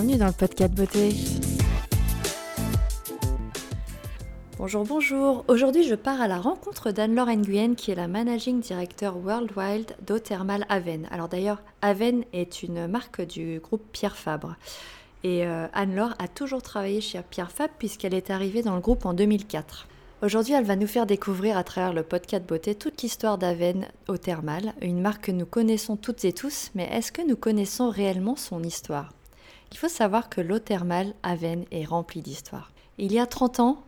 bienvenue dans le podcast beauté. Bonjour, bonjour. Aujourd'hui, je pars à la rencontre d'Anne-Laure Nguyen, qui est la managing director worldwide d'Othermal Aven. Alors d'ailleurs, Aven est une marque du groupe Pierre Fabre. Et euh, Anne-Laure a toujours travaillé chez Pierre Fabre puisqu'elle est arrivée dans le groupe en 2004. Aujourd'hui, elle va nous faire découvrir à travers le podcast beauté toute l'histoire d'Aven au thermal, une marque que nous connaissons toutes et tous, mais est-ce que nous connaissons réellement son histoire? Il faut savoir que l'eau thermale Aven est remplie d'histoire. Il y a 30 ans,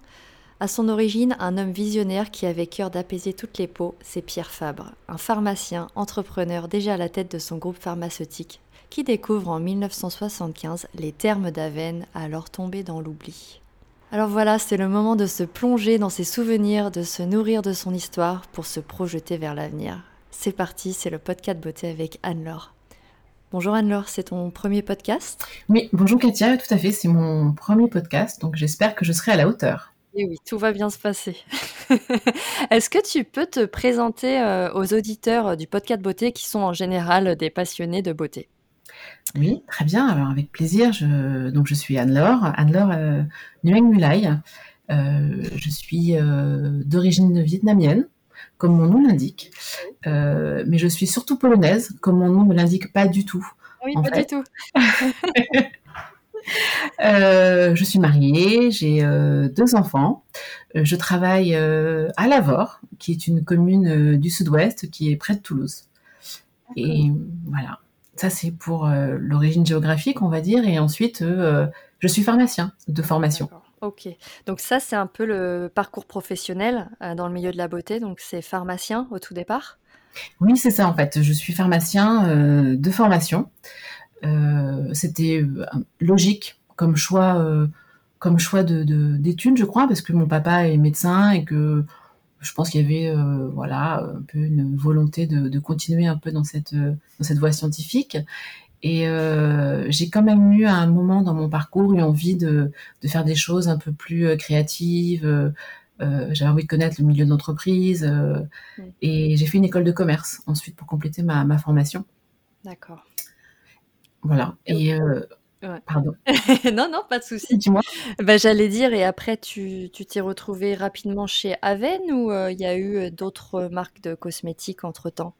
à son origine, un homme visionnaire qui avait cœur d'apaiser toutes les peaux, c'est Pierre Fabre, un pharmacien, entrepreneur déjà à la tête de son groupe pharmaceutique, qui découvre en 1975 les termes d'Aven alors tombés dans l'oubli. Alors voilà, c'est le moment de se plonger dans ses souvenirs, de se nourrir de son histoire pour se projeter vers l'avenir. C'est parti, c'est le podcast beauté avec Anne-Laure. Bonjour Anne-Laure, c'est ton premier podcast Oui, bonjour Katia, tout à fait, c'est mon premier podcast, donc j'espère que je serai à la hauteur. Et oui, tout va bien se passer. Est-ce que tu peux te présenter euh, aux auditeurs du podcast beauté qui sont en général des passionnés de beauté? Oui, très bien. Alors avec plaisir. Je, donc je suis Anne-Laure, Anne-Laure euh, Nguyen Mulai. Euh, je suis euh, d'origine vietnamienne, comme mon nom l'indique, euh, mais je suis surtout polonaise, comme mon nom ne l'indique pas du tout. Oui, pas du tout. Euh, je suis mariée, j'ai euh, deux enfants. Je travaille à Lavore, qui est une commune du sud-ouest qui est près de Toulouse. Et voilà. Ça, c'est pour l'origine géographique, on va dire. Et ensuite, je suis pharmacien de formation. Ok. Donc ça, c'est un peu le parcours professionnel euh, dans le milieu de la beauté. Donc c'est pharmacien au tout départ? Oui, c'est ça, en fait. Je suis pharmacien euh, de formation. Euh, C'était logique comme choix, comme choix de, de- d'études, je crois, parce que mon papa est médecin et que je pense qu'il y avait voilà un peu une volonté de, continuer un peu dans cette dans cette voie scientifique. Et euh, j'ai quand même eu à un moment dans mon parcours eu envie de, de faire des choses un peu plus euh, créatives. euh, j'avais envie de connaître le milieu de l'entreprise euh, Mm. et j'ai fait une école de commerce ensuite pour compléter ma, ma formation. D'accord. Voilà. Et Ouais. pardon. non, non, pas de souci. Dis-moi. Ben, j'allais dire, et après, tu tu t'es retrouvé rapidement chez Aven ou il y a eu d'autres marques de cosmétiques entre-temps?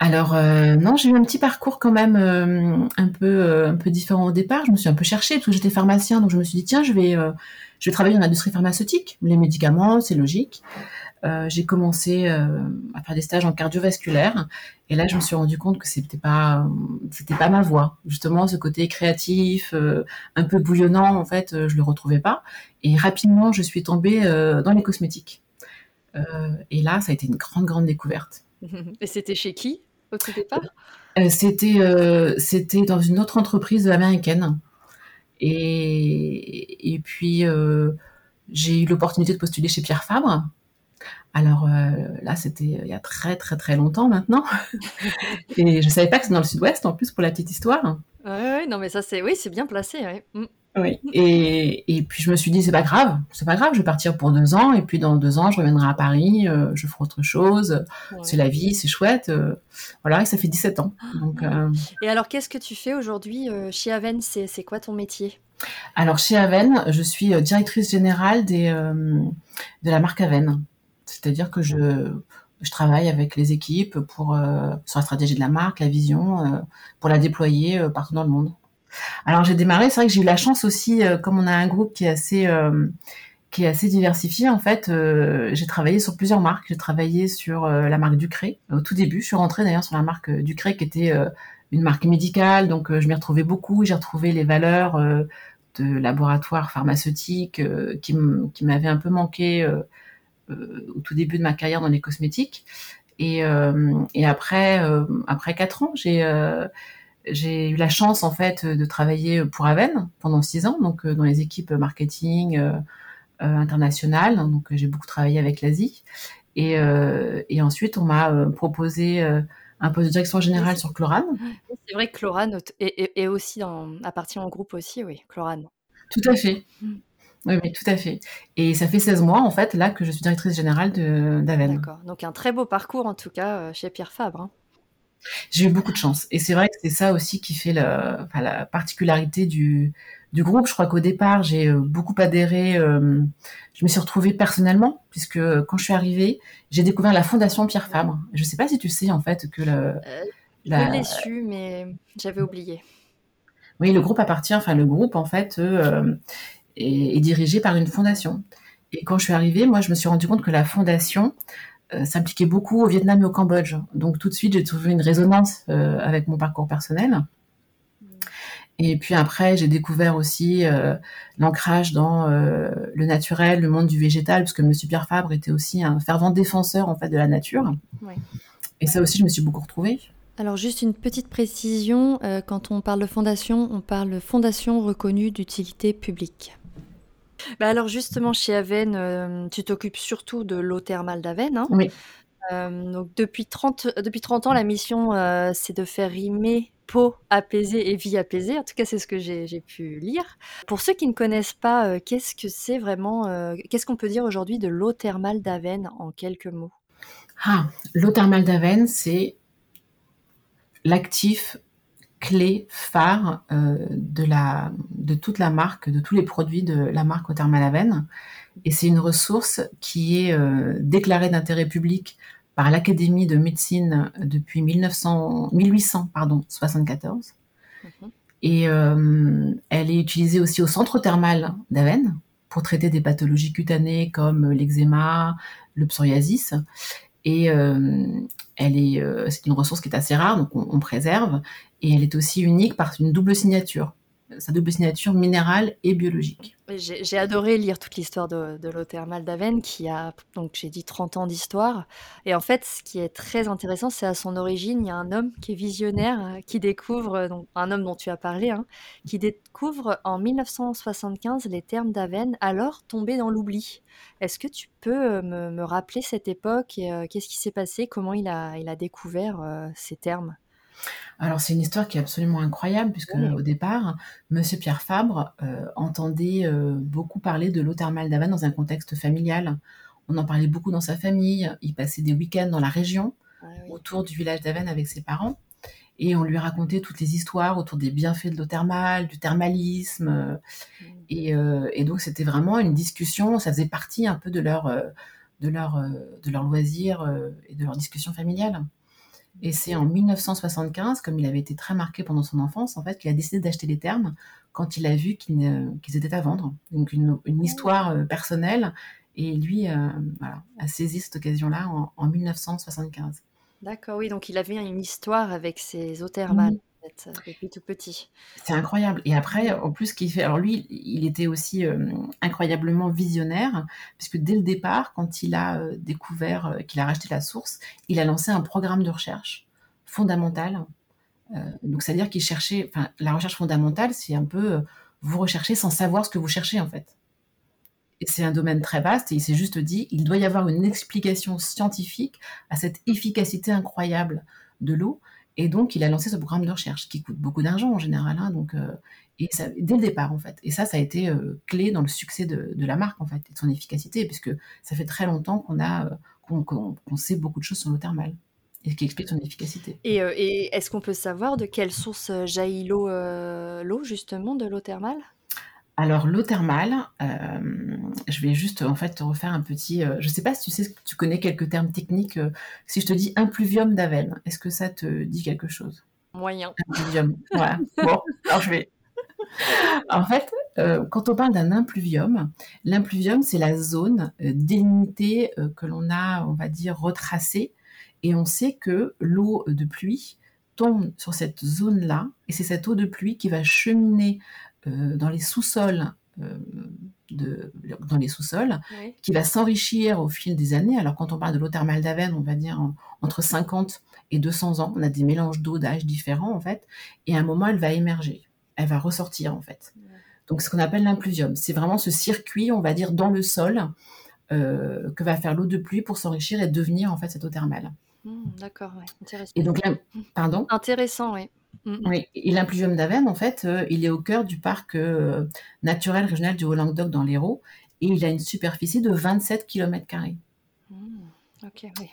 Alors euh, non, j'ai eu un petit parcours quand même euh, un peu euh, un peu différent au départ. Je me suis un peu cherchée parce que j'étais pharmacien, donc je me suis dit tiens, je vais je vais travailler dans l'industrie pharmaceutique. Les médicaments, c'est logique. J'ai commencé à faire des stages en cardiovasculaire et là je me suis rendu compte que c'était pas pas ma voie. Justement, ce côté créatif, un peu bouillonnant, en fait, je le retrouvais pas. Et rapidement, je suis tombée dans les cosmétiques. Et là, ça a été une grande grande découverte. Et c'était chez qui au tout départ? Euh, c'était euh, c'était dans une autre entreprise américaine. Et, et puis, euh, j'ai eu l'opportunité de postuler chez Pierre Fabre. Alors là, c'était il y a très très très longtemps maintenant. Et je savais pas que c'était dans le sud-ouest en plus pour la petite histoire. Ouais, ouais, non, mais ça, c'est oui, c'est bien placé. ouais. Mm. Oui. Et, et puis je me suis dit, c'est pas grave, c'est pas grave, je vais partir pour deux ans. Et puis dans deux ans, je reviendrai à Paris, euh, je ferai autre chose. Ouais. C'est la vie, c'est chouette. euh, voilà, et ça fait 17 ans. Donc, euh, Et alors, qu'est-ce que tu fais aujourd'hui chez Aven? C'est quoi ton métier? Alors chez Aven, je suis directrice générale des, de la marque Aven. C'est-à-dire que je, je travaille avec les équipes pour, euh, sur la stratégie de la marque, la vision, euh, pour la déployer euh, partout dans le monde. Alors j'ai démarré, c'est vrai que j'ai eu la chance aussi, comme on a un groupe qui est assez, qui est assez diversifié, en fait, j'ai travaillé sur plusieurs marques. J'ai travaillé sur la marque Ducré au tout début. Je suis rentrée d'ailleurs sur la marque Ducré qui était une marque médicale, donc je m'y retrouvais beaucoup. J'ai retrouvé les valeurs de laboratoire pharmaceutique qui m'avaient un peu manqué au tout début de ma carrière dans les cosmétiques. Et, euh, et après, euh, après quatre ans, j'ai euh, j'ai eu la chance en fait de travailler pour Aven pendant six ans, donc euh, dans les équipes marketing euh, euh, internationales. Donc euh, j'ai beaucoup travaillé avec l'Asie. Et, euh, et ensuite, on m'a euh, proposé euh, un poste de direction générale sur Chlorane. C'est vrai que Chlorane est, est- est aussi dans, appartient au groupe aussi, oui, Chlorane. Tout à fait. Oui, oui, tout à fait. Et ça fait 16 mois, en fait, là, que je suis directrice générale d'Aven. D'accord. Donc un très beau parcours en tout cas euh, chez Pierre Fabre. hein. J'ai eu beaucoup de chance et c'est vrai que c'est ça aussi qui fait enfin la particularité du du groupe. Je crois qu'au départ, j'ai, heu, beaucoup adhéré, hem, je me suis retrouvée personnellement puisque, quand je suis arrivée, j'ai découvert la fondation Pierre Fabre. Je sais pas si tu sais en fait que le Heu, je la l'ai su, mais j'avais oublié. Oui, le groupe appartient enfin le groupe en fait, hem, est est dirigé par une fondation et quand je suis arrivée, moi, je me suis rendue compte que la fondation, heu, s'impliquait beaucoup au Vietnam et au Cambodge. Donc tout de suite, j'ai trouvé une résonance, heu, avec mon parcours personnel et puis après, j'ai découvert aussi, heu, l'ancrage dans, le naturel, le monde du végétal, puisque monsieur Pierre Fabre était aussi un fervent défenseur, en fait, de la nature Ouais. et ça aussi, je me suis beaucoup retrouvée. Alors juste une petite précision, quand on parle de fondation, on parle de fondation reconnue d'utilité publique. Bah, alors justement chez Aven, hem, tu t'occupes surtout de l'eau thermale d'Aven, hein? Oui. Hem, donc depuis 30 depuis 30 ans, la mission, heu, c'est de faire rimer peau apaisée et vie apaisée. En tout cas, c'est ce que j'ai j'ai pu lire. Pour ceux qui ne connaissent pas, heu, qu'est-ce que c'est vraiment, heu, qu'est-ce qu'on peut dire aujourd'hui de l'eau thermale d'Aven en quelques mots? Ah! L'eau thermale d'Aven, c'est l'actif clé, phare, heu, de la de toute la marque, de tous les produits de la marque Eau Thermale Aven et c'est une ressource qui est, heu, déclarée d'intérêt public par l'Académie de médecine depuis 1900 1800 pardon, 74 Mmh mh. et hem, elle est utilisée aussi au centre thermal d'Aven pour traiter des pathologies cutanées comme l'eczéma, le psoriasis et hem, elle est, heu, c'est une ressource qui est assez rare, donc on on préserve et elle est aussi unique par une double signature. Sa double signature minérale et biologique. J'ai adoré lire toute l'histoire de l'eau thermale d'Aven qui a donc j'ai dit 30 ans d'histoire et en fait, ce qui est très intéressant, c'est à son origine, il y a un homme qui est visionnaire, heu, qui découvre, heu, donc un homme dont tu as parlé, hein, qui découvre en 1975 les thermes d'Aven, alors tombés dans l'oubli. Est-ce que tu peux, heu, me rappeler cette époque et qu'est-ce qui s'est passé? Comment il a il a découvert, ces thermes? Alors c'est une histoire qui est absolument incroyable Ouais. puisqu'au départ, monsieur Pierre Fabre, heu, entendait, heu, beaucoup parler de l'eau thermale d'Aven dans un contexte familial. On en parlait beaucoup dans sa famille, il passait des week-ends dans la région, Ah oui. autour du village d'Aven avec ses parents et on lui racontait toutes les histoires autour des bienfaits de l'eau thermale, du thermalisme, Mmh. et heu et donc c'était vraiment une discussion, ça faisait partie un peu de leur, de leur, de leur loisir, et de leur discussion familiale et c'est en 1975, comme il avait été très marqué pendant son enfance, en fait, qu'il a décidé d'acheter les thermes quand il a vu qu'ils étaient à vendre. Donc une une Oh! histoire, heu, personnelle et lui, voilà, a saisi cette occasion-là en en 1975. D'accord, oui, donc il avait une histoire avec ces eaux thermales, Mmh. Petit. C'est incroyable et après, en plus, qu'il fait alors lui, il était aussi, hem, incroyablement visionnaire puisque dès le départ, quand il a, heu, découvert, qu'il a racheté la source, il a lancé un programme de recherche fondamental. Donc c'est-à-dire qu'il cherchait enfin, la recherche fondamentale, c'est un peu, vous recherchez sans savoir ce que vous cherchez, en fait et c'est un domaine très vaste et il s'est juste dit: «Il doit y avoir une explication scientifique à cette efficacité incroyable de l'eau» et donc il a lancé ce programme de recherche qui coûte beaucoup d'argent en général, hein, donc heu et ça dès le départ, en fait et ça, ça a été, heu, clé dans le succès de la marque, en fait et de son efficacité puisque ça fait très longtemps qu'on a, heu, qu'on sait beaucoup de choses sur l'eau thermale et qui explique son efficacité. Et est-ce qu'on peut savoir de quelle source, jaillit l'eau justement de l'eau thermale? Alors l'eau thermale, hem, je vais juste, en fait, te refaire un petit, heu je sais pas si tu sais tu connais quelques termes techniques, heu, si je te dis impluvium d'Aven, est-ce que ça te dit quelque chose? Moyen. Impluvium, voilà. Bon, alors je vais en fait, quand on parle d'un impluvium, l'impluvium, c'est la zone, délimitée, que l'on a, on va dire, retracée et on sait que l'eau de pluie tombe sur cette zone-là et c'est cette eau de pluie qui va cheminer, dans les sous-sols, de dans les sous-sols, Oui. qui va s'enrichir au fil des années. Alors quand on parle de l'eau thermale d'Aven, on va dire en entre 50 et 200 ans. On a des mélanges d'eau d'âges différents, en fait et à un moment, elle va émerger. Elle va ressortir, en fait. Ouais. Donc ce qu'on appelle l'impluvium. C'est vraiment ce circuit, on va dire, dans le sol, heu, que va faire l'eau de pluie pour s'enrichir et devenir, en fait, cette eau thermale. Mmh, d'accord, ouais, Et intéressant. donc l'im pardon? Intéressant, oui. Mmh mh. Oui et l'impluvium d'Aven, en fait, heu, il est au cœur du parc, heu, naturel régional du Haut-Languedoc dans l'Hérault et il a une superficie de 27 kilomètres carrés. Mmh, OK, oui,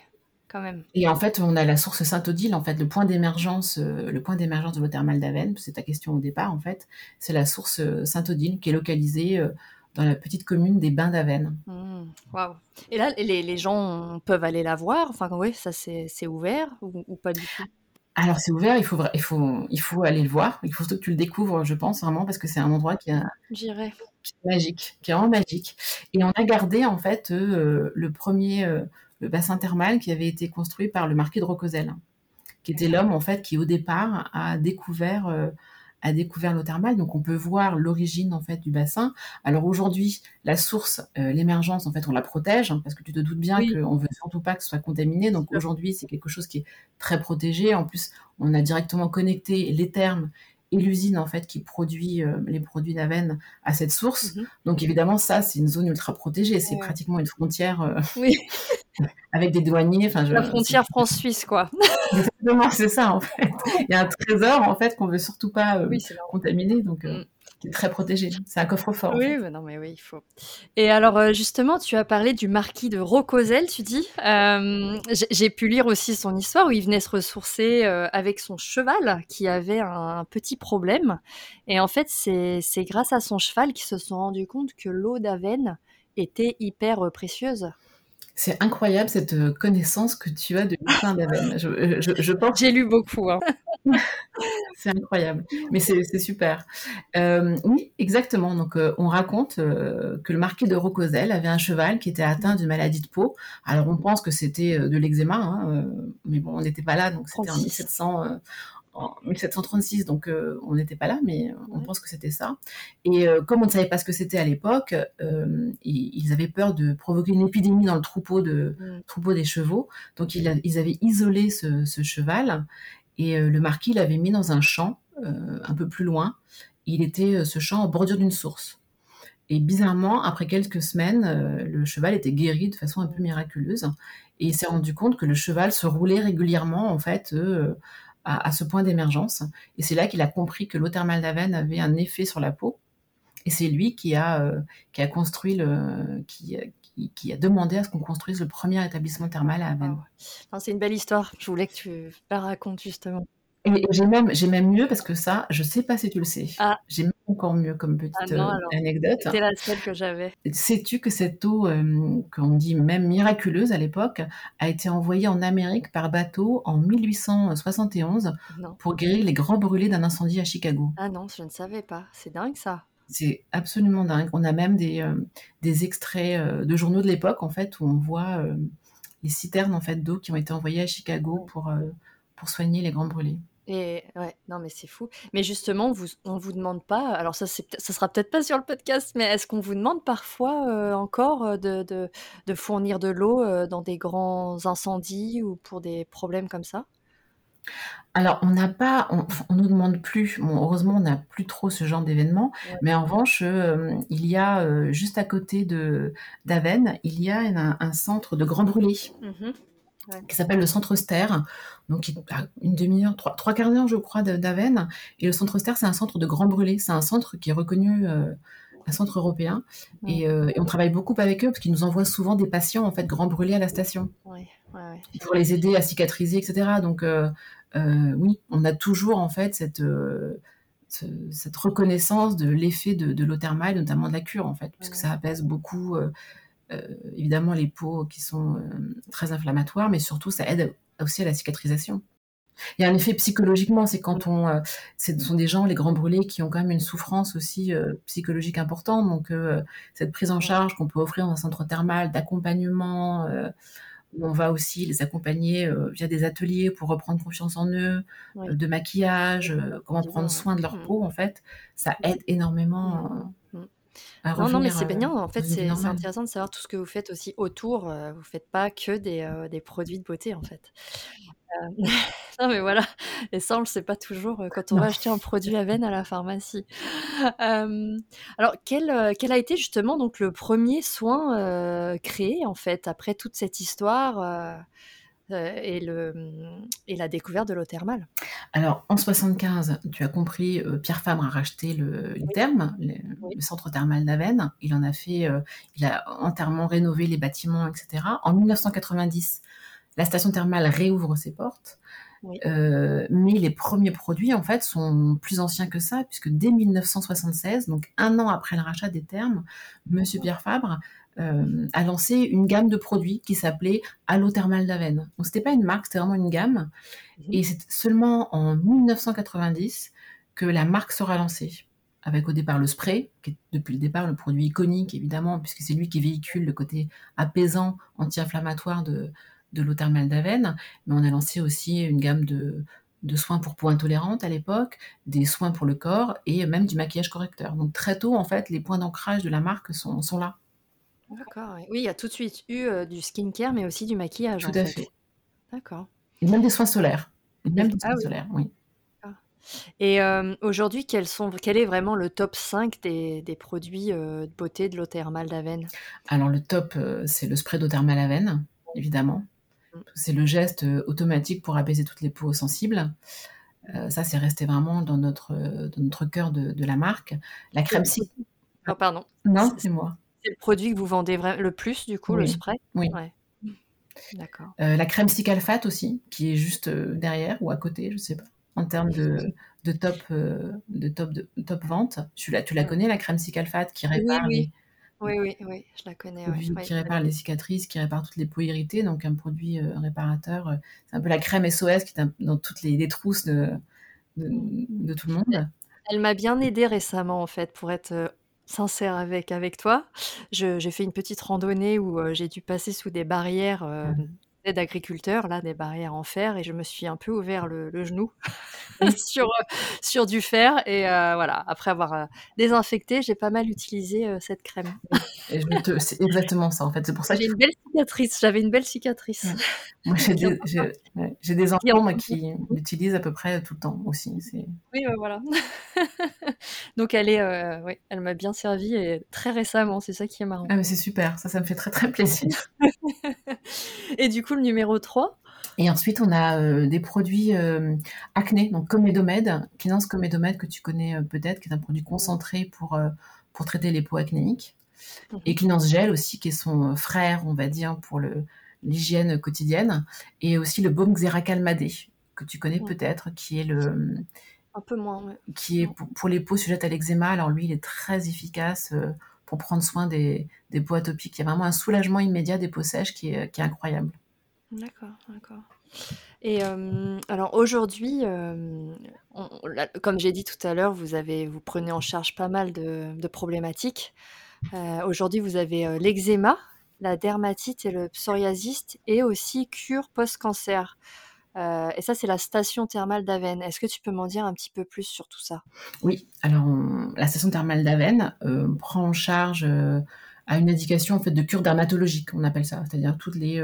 quand même. Et en fait, on a la source Saint-Odile, en fait, le point d'émergence, le point d'émergence de l'eau thermale d'Aven, c'est ta question au départ, en fait, c'est la source Saint-Odile qui est localisée dans la petite commune des Bains d'Aven. Mmh, waouh. Et là, les, les, gens peuvent aller la voir Enfin, oui, ça c'est ouvert ou, ou, pas du tout? Alors, c'est ouvert, il faut, il, faut, il faut aller le voir. Il faut que tu le découvres, je pense, vraiment, parce que c'est un endroit qui, qui, est magique, qui est vraiment magique. Et on a gardé, en fait, euh, le premier euh, le bassin thermal qui avait été construit par le marquis de Rocosel, qui était l'homme, en fait, qui, au départ, a découvert... A découvert l'eau thermale, donc on peut voir l'origine en fait du bassin. Alors aujourd'hui, la source, euh, l'émergence, en fait, on la protège hein, parce que tu te doutes bien qu'on veut surtout pas que ce soit contaminé. Donc aujourd'hui, c'est quelque chose qui est très protégé. En plus, on a directement connecté les thermes et l'usine en fait qui produit euh, les produits d'Aven à cette source. Mhm. Donc évidemment, ça, c'est une zone ultra protégée. C'est pratiquement une frontière. Euh, oui. avec des douaniers. Enfin, la frontière France-Suisse, quoi. Exactement, c'est ça en fait. Il y a un trésor en fait qu'on veut surtout pas euh, contaminer, donc euh, très protégé. C'est un coffre-fort. Oui, mais non, mais oui, il faut. Et alors euh, justement, tu as parlé du marquis de Rocosel, tu dis. J'ai pu lire aussi son histoire où il venait se ressourcer avec son cheval qui avait un petit problème. Et en fait, c'est grâce à son cheval qu'ils se sont rendus compte que l'eau d'Aven était hyper précieuse. C'est incroyable cette euh, connaissance que tu as de l'histoire d'Aven. Je, euh, je, je, pense. J'ai lu beaucoup. Hein. c'est incroyable, mais c'est super. Euh, oui, exactement. Donc, euh, on raconte euh, que le marquis de Rocosel avait un cheval qui était atteint d'une maladie de peau. Alors, on pense que c'était de l'eczéma, hein, mais bon, on n'était pas là, donc c'était en 1700 en 1736, donc euh, on n'était pas là, mais on pense que c'était ça. Et euh, comme on ne savait pas ce que c'était à l'époque, euh, ils, avaient peur de provoquer une épidémie dans le troupeau, de, troupeau des chevaux. Donc ils, avaient isolé ce, cheval et le marquis l'avait mis dans un champ un peu plus loin. Il était ce champ en bordure d'une source. Et bizarrement, après quelques semaines, le cheval était guéri de façon un peu miraculeuse. Et il s'est rendu compte que le cheval se roulait régulièrement, en fait, à, ce point d'émergence. Et c'est là qu'il a compris que l'eau thermale d'Aven avait un effet sur la peau. Et c'est lui qui a, euh, qui a construit le, qui, qui, a demandé à ce qu'on construise le premier établissement thermal à Aven. Ah c'est une belle histoire. Je voulais que tu la racontes justement. Et j'ai même, j'ai même mieux parce que ça, je sais pas si tu le sais. Ah. J'ai même encore mieux comme petite ah euh, anecdote. C'était la seule que j'avais. Sais-tu que cette eau, euh, qu'on dit même miraculeuse à l'époque, a été envoyée en Amérique par bateau en 1871 pour guérir les grands brûlés d'un incendie à Chicago? Ah non, je ne savais pas. C'est dingue ça. C'est absolument dingue. On a même des, euh, des extraits de journaux de l'époque en fait où on voit les citernes en fait d'eau qui ont été envoyées à Chicago pour, pour soigner les grands brûlés. Et ouais, non, mais c'est fou. Mais justement, vous, on vous demande pas, alors ça, c'est, ça sera peut-être pas sur le podcast, mais est-ce qu'on vous demande parfois euh, encore euh, de, de, de, fournir de l'eau euh, dans des grands incendies ou pour des problèmes comme ça? Alors, on n'a pas, on, on, nous demande plus. Bon, heureusement, on n'a plus trop ce genre d'événement. Mais en revanche, il y a juste à côté de d'Aven, il y a un, centre de grands brûlés. Mmh qui s'appelle le Centre Ster, donc une demi-heure, trois, trois quarts d'heure, je crois, d'Aven. Et le Centre Ster, c'est un centre de grands brûlés. C'est un centre qui est reconnu, euh, un centre européen. Euh, et, on travaille beaucoup avec eux parce qu'ils nous envoient souvent des patients, en fait, grands brûlés à la station. pour les aider à cicatriser, etc. Donc, euh, oui, on a toujours, en fait, cette cette reconnaissance de l'effet de, de l'eau thermale, notamment de la cure, en fait, puisque ça apaise beaucoup évidemment les peaux qui sont euh, très inflammatoires, mais surtout ça aide aussi à la cicatrisation. Il y a un effet psychologiquement, c'est quand on, euh, ce sont des gens, les grands brûlés, qui ont quand même une souffrance aussi psychologique importante. Donc, cette prise en charge qu'on peut offrir dans un centre thermal, d'accompagnement, où on va aussi les accompagner via des ateliers pour reprendre confiance en eux, de maquillage, comment prendre soin de leur mmh. peau, en fait, ça aide énormément non, non, mais c'est bien. En fait, c'est intéressant de savoir tout ce que vous faites aussi autour. Euh, vous faites pas que des, euh, des produits de beauté, en fait. Euh, non, mais voilà. Et ça, on le sait pas toujours quand on va acheter un produit à veine à la pharmacie. alors, quel, quel a été justement donc le premier soin créé, en fait, après toute cette histoire euh, et, le, et la découverte de l'eau thermale? Alors, en 75, tu as compris, euh, Pierre Fabre a racheté le, les le, centre thermal d'Aven. Il en a fait, euh, il a entièrement rénové les bâtiments, etc. En 1990, la station thermale réouvre ses portes. Euh, mais les premiers produits, en fait, sont plus anciens que ça, puisque dès 1976, donc un an après le rachat des termes, Monsieur Pierre Fabre euh, a lancé une gamme de produits qui s'appelait Allo Thermal d'Aven. Donc c'était pas une marque, c'était vraiment une gamme. Mhm. Et c'est seulement en 1990 que la marque sera lancée. Avec au départ le spray, qui est depuis le départ le produit iconique évidemment, puisque c'est lui qui véhicule le côté apaisant, anti-inflammatoire de, de l'eau thermale d'Aven, mais on a lancé aussi une gamme de, soins pour peau intolérante à l'époque, des soins pour le corps et même du maquillage correcteur. Donc très tôt, en fait, les points d'ancrage de la marque sont, sont là. D'accord. Oui, il y a tout de suite eu euh, du skincare, mais aussi du maquillage. Tout à fait. D'accord. Et même des soins solaires. Et même des ah soins solaires, oui. Et euh, aujourd'hui, quels sont, quel est vraiment le top 5 des, des produits euh, de beauté de l'eau thermale d'Aven? Alors le top, c'est le spray d'eau thermale Aven, évidemment. C'est le geste euh, automatique pour apaiser toutes les peaux sensibles. Euh, ça, c'est resté vraiment dans notre, dans notre cœur de, la marque. La crème si. Oh, pardon. Non, c'est moi. C'est le produit que vous vendez le plus, du coup, le spray? Oui. D'accord. Euh, la crème Cicalfate aussi, qui est juste derrière ou à côté, je ne sais pas, en termes de, de top, de top, de top vente. Tu la, tu la connais, la crème Cicalfate qui répare oui, oui, oui, oui, je la connais. qui répare les cicatrices, qui répare toutes les peaux irritées, donc un produit euh, réparateur. Euh, c'est un peu la crème SOS qui est dans toutes les, trousses de, de, tout le monde. Elle m'a bien aidée récemment, en fait, pour être euh, sincère avec, avec toi. j'ai fait une petite randonnée où j'ai dû passer sous des barrières d'agriculteurs, là, des barrières en fer, et je me suis un peu ouvert le, genou sur, euh, sur du fer. Et euh, voilà, après avoir euh, désinfecté, j'ai pas mal utilisé cette crème. c'est exactement ça, en fait. C'est pour ça J'ai une belle cicatrice. J'avais une belle cicatrice. Moi, j'ai des, des, enfants qui l'utilisent à peu près tout le temps aussi. Oui, voilà. Donc, elle est, oui, elle m'a bien servi et très récemment. C'est ça qui est marrant. Ah, mais c'est super. Ça, ça me fait très, très plaisir. et du coup, le numéro 3 et ensuite, on a euh, des produits euh, acné, donc Comédomède, Kinance Comédomède que tu connais euh, peut-être, qui est un produit concentré pour, pour traiter les peaux acnéiques. Mhm. Et Kinance Gel aussi, qui est son frère, on va dire, pour l'hygiène quotidienne. Et aussi le baume Xeracalmadé, que tu connais peut-être, qui est le... Un peu moins, Qui est pour, les peaux sujettes à l'eczéma. Alors lui, il est très efficace pour prendre soin des, des peaux atopiques. Il y a vraiment un soulagement immédiat des peaux sèches qui est, qui est incroyable. D'accord, d'accord. Et euh, alors aujourd'hui, euh, comme j'ai dit tout à l'heure, vous avez, vous prenez en charge pas mal de, problématiques. Euh, aujourd'hui, vous avez l'eczéma, la dermatite et le psoriasis, et aussi cure post-cancer. et ça, c'est la station thermale d'Aven. Est-ce que tu peux m'en dire un petit peu plus sur tout ça? Oui, alors la station thermale d'Aven prend en charge à une indication en fait de cure dermatologique, on appelle ça, c'est-à-dire toutes les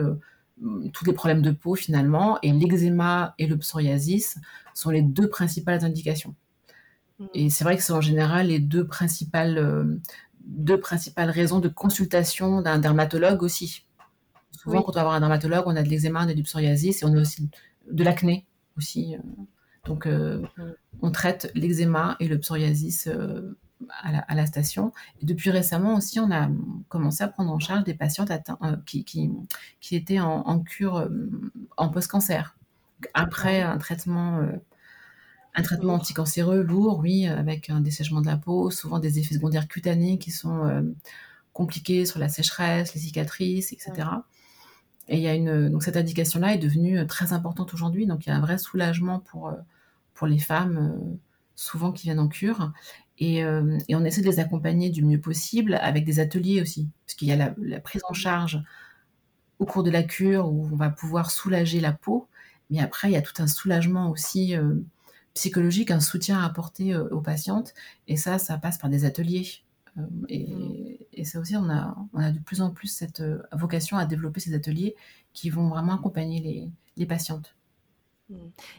tous les problèmes de peau finalement, et l'eczéma et le psoriasis sont les deux principales indications. Mm. Et c'est vrai que c'est en général les deux principales, euh, deux principales raisons de consultation d'un dermatologue aussi. Souvent, quand on va voir un dermatologue, on a de l'eczéma, on a du psoriasis et on a aussi de l'acné aussi. Euh. Donc, euh, mm. on traite l'eczéma et le psoriasis à la, station. Et depuis récemment aussi, on a commencé à prendre en charge des patientes euh, qui, qui, étaient en, cure euh, en post-cancer. Après un traitement, euh, un traitement anticancéreux lourd, oui, avec un dessèchement de la peau, souvent des effets secondaires cutanés qui sont compliqués sur la sécheresse, les cicatrices, etc. Et il y a une, donc cette indication-là est devenue très importante aujourd'hui. Donc il y a un vrai soulagement pour, pour les femmes, souvent qui viennent en cure. Euh, et, on essaie de les accompagner du mieux possible avec des ateliers aussi, parce qu'il y a la, prise en charge au cours de la cure où on va pouvoir soulager la peau, mais après il y a tout un soulagement aussi euh, psychologique, un soutien à apporter euh, aux patientes, et ça, ça passe par des ateliers. Et, ça aussi, on a, on a de plus en plus cette vocation à développer ces ateliers qui vont vraiment accompagner les patientes. Mmh.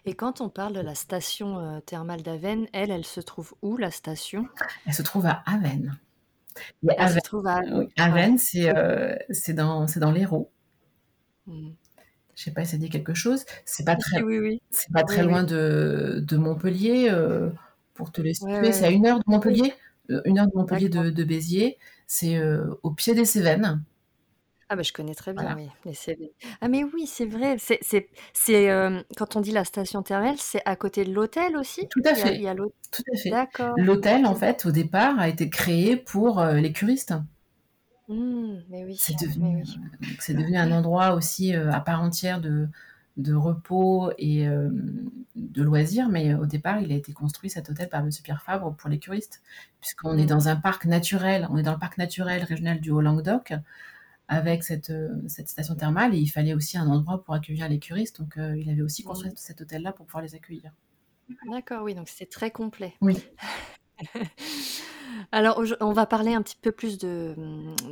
Et quand on parle de la station euh, thermale d'Aven, elle, elle se trouve où la station? Elle se trouve à Aven. Elle se trouve à Aven, euh, c'est dans, dans l'Hérault. Mmh. Je sais pas si ça dit quelque chose. C'est pas très, c'est pas très loin de, de Montpellier. Euh, pour te le situer, c'est à une heure de Montpellier. Une heure de Montpellier de, de Béziers. C'est au pied des Cévennes. Ah bah, je connais très bien, Voilà. oui, les. Ah mais oui, c'est vrai, c'est c'est c'est, hem, quand on dit la station thermale, c'est à côté de l'hôtel aussi? Tout à Il y a il fait, y a l'hô tout à fait. d'accord, L'hôtel, en OK. fait, au départ, a été créé pour, heu, les curistes. Mmh, mais C'est oui, mais devenu, oui. heu, donc c'est devenu un endroit aussi, heu, à part entière de de repos et hem, de loisirs, mais au départ, il a été construit cet hôtel par monsieur Pierre Fabre pour les curistes, puisqu'on est Mmh. dans un parc naturel, on est dans le parc naturel régional du Haut-Languedoc avec cette, heu, cette station thermale et il fallait aussi un endroit pour accueillir les curistes, donc heu, il avait aussi construit Mmh. cet hôtel-là pour pouvoir les accueillir. D'accord, oui, donc c'est très complet. Oui. Alors on va parler un petit peu plus de,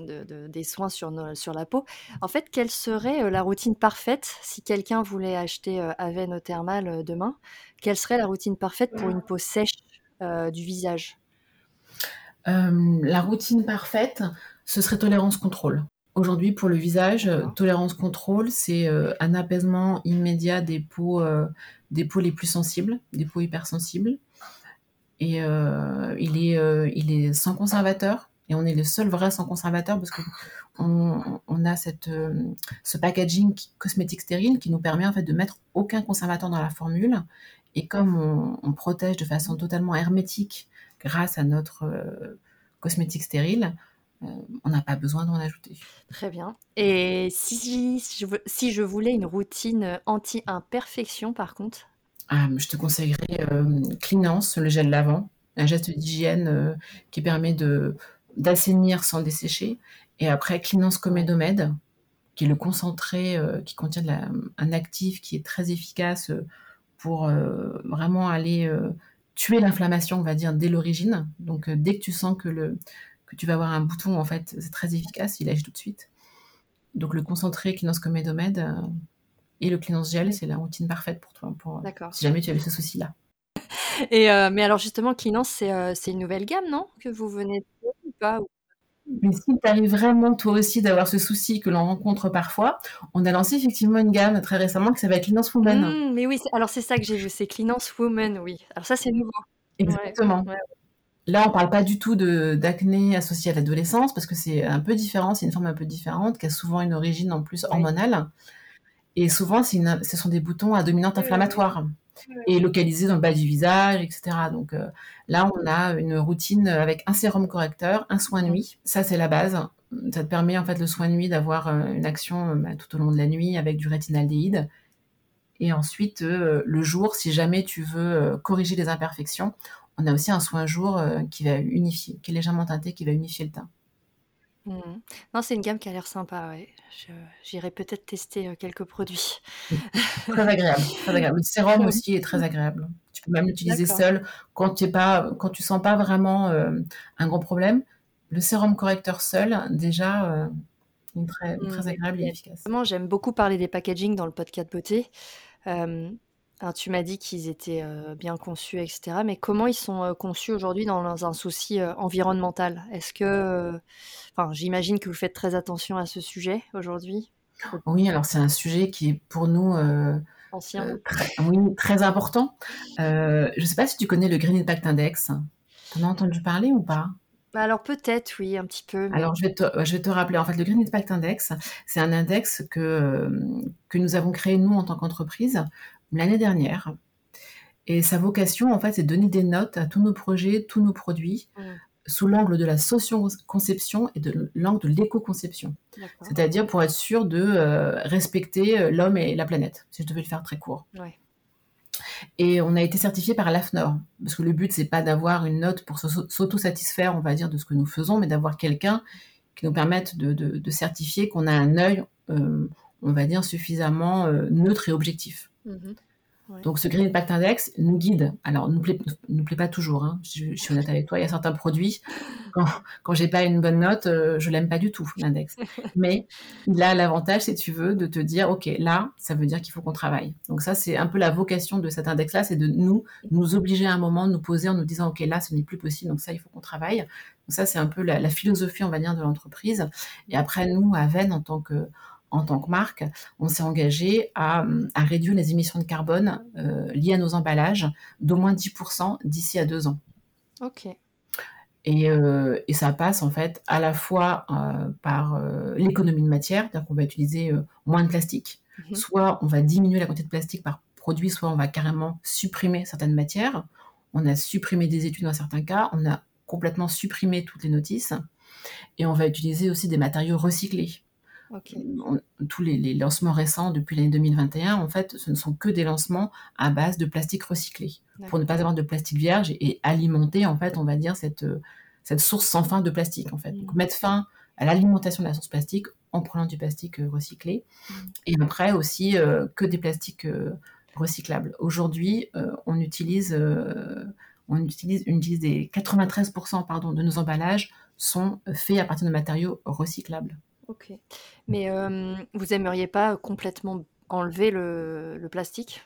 de de des soins sur nos sur la peau. En fait, quelle serait, heu, la routine parfaite si quelqu'un voulait acheter, Thermale, heu, demain? Quelle serait la routine parfaite pour une peau sèche, du visage? La routine parfaite, ce serait tolérance contrôle. Aujourd'hui, pour le visage, D'accord. tolérance contrôle, c'est, heu, un apaisement immédiat des peaux, heu, des peaux les plus sensibles, des peaux hypersensibles. Et il est, il est sans conservateur. Et on est les seuls vrais sans conservateur parce qu'on on a cette, ce packaging cosmétique stérile qui nous permet, en fait, de mettre aucun conservateur dans la formule. Et comme on on protège de façon totalement hermétique grâce à notre, cosmétique stérile, heu, on n'a pas besoin d'en ajouter. Très bien et si si je si je voulais une routine, anti-imperfection par contre? Ah, je te conseillerais, hem, Cleanance, le gel lavant, un geste d'hygiène, heu, qui permet de d'assainir sans dessécher et après Cleanance. Comédomède, qui est le concentré, heu, qui contient de la un actif qui est très efficace, pour, vraiment aller, tuer l'inflammation, on va dire, dès l'origine. Donc dès que tu sens que le que tu vas avoir un bouton, en fait, c'est très efficace, il agit tout de suite. Donc le concentré Cleanance Comédomède, heu et le Cleanance Gel, c'est la routine parfaite pour toi, pour, D'accord. si jamais tu avais ce souci-là. Et heu, mais alors justement Cleanance c'est, une nouvelle gamme, non? Que vous venez de ou pas? Mais si tu arrives vraiment toi aussi d'avoir ce souci que l'on rencontre parfois, on a lancé effectivement une gamme très récemment qui s'appelle Cleanance Woman. Mmh, mais oui, alors c'est ça que j'ai vu, c'est Cleanance Woman, oui. Alors ça, c'est nouveau. Exactement. ouais, ouais. Là, on parle pas du tout d'acné associé à l'adolescence parce que c'est un peu différent, c'est une forme un peu différente qui a souvent une origine en plus hormonale et souvent une ce sont des boutons à dominante inflammatoire et localisés dans le bas du visage et cetera. Donc heu, là, on a une routine, avec un sérum correcteur, un soin nuit. Ça, c'est la base. Ça te permet, en fait, le soin nuit d'avoir, heu, une action, bah, tout au long de la nuit avec du rétinaldéhyde et ensuite, le jour, si jamais tu veux, corriger les imperfections, on a aussi un soin jour, heu, qui va unifier, qui est légèrement teinté, qui va unifier le teint. Mmh mh. Non, c'est une gamme qui a l'air sympa, ouais. J'irai peut-être tester, heu, quelques produits. Mmh. Très agréable, très agréable. Le sérum Mmh. aussi est très agréable. Tu peux même l'utiliser seul quand tu pas quand tu sens pas vraiment, hem, un gros problème. Le sérum correcteur seul, déjà, très Mmh, très mais agréable et efficace. j'aime beaucoup parler des packaging dans le podcast beauté. Alors tu m'as dit qu'ils étaient, heu, bien conçus et cetera, mais comment ils sont, heu, conçus aujourd'hui dans un souci, heu, environnemental? Est-ce que, heu enfin, j'imagine que vous faites très attention à ce sujet aujourd'hui? Oui, alors c'est un sujet qui est pour nous, heu Ancien? heu, très oui, très important. Heu, je sais pas si tu connais le Green Impact Index? Tu en as entendu parler ou pas? Bah, alors peut-être oui, un petit peu, mais Alors je vais te je vais te rappeler. En fait, le Green Impact Index, c'est un index que, hem, que nous avons créé nous en tant qu'entreprise l'année dernière et sa vocation, en fait, c'est de donner des notes à tous nos projets, tous nos produits, Mmh. sous l'angle de la socio-conception et de l'angle de l'éco-conception. C'est-à-dire pour être sûr de, heu, respecter, heu, l'homme et la planète, si je devais le faire très court. Ouais. Et on a été certifié par l'AFNOR, parce que le but, c'est pas d'avoir une note pour s'au s'auto-satisfaire, on va dire, de ce que nous faisons, mais d'avoir quelqu'un qui nous permette de de de certifier qu'on a un œil, heu, on va dire suffisamment, neutre et objectif. Mmh mh. Ouais. Donc ce Green Impact Index nous guide. Alors nous plaît nous plaît pas toujours, hein, je je suis honnête avec toi, il y a certains produits, quand quand j'ai pas une bonne note, heu, je l'aime pas du tout l'index. Mais il a l'avantage, si tu veux, de te dire: «OK, là, ça veut dire qu'il faut qu'on travaille». Donc ça, c'est un peu la vocation de cet index-là, c'est de nous nous obliger à un moment, de nous poser en nous disant: «OK, là, ce n'est plus possible, donc ça, il faut qu'on travaille». Donc ça, c'est un peu la la philosophie, on va dire, de l'entreprise et après nous, Avène, en tant que en tant que marque, on s'est engagé à, à réduire les émissions de carbone, heu, liées à nos emballages d'au moins 10 % d'ici à 2 ans. OK. Et, euh, et ça passe en fait à la fois euh, par euh, l'économie de matière, c'est-à-dire qu'on va utiliser moins de plastique, Mmh soit on va diminuer la quantité de plastique par produit, soit on va carrément supprimer certaines matières. On a supprimé des études dans certains cas, on a complètement supprimé toutes les notices, et on va utiliser aussi des matériaux recyclés. On- tous les, les lancements récents depuis l'année 2021, en fait, ce ne sont que des lancements à base de plastique recyclé, pour ne pas avoir de plastique vierge et, et alimenter, en fait, on va dire, cette, euh, cette source sans fin de plastique, en fait. Donc, Mm. mettre fin à l'alimentation de la source plastique en prenant du plastique euh, recyclé. Mm. Et après aussi, euh, que des plastiques euh, recyclables. Aujourd'hui, euh, on utilise... euh, on utilise, on utilise des 93% pardon, de nos emballages sont faits à partir de matériaux recyclables. OK. Mais euh, vous aimeriez pas complètement enlever le, le plastique?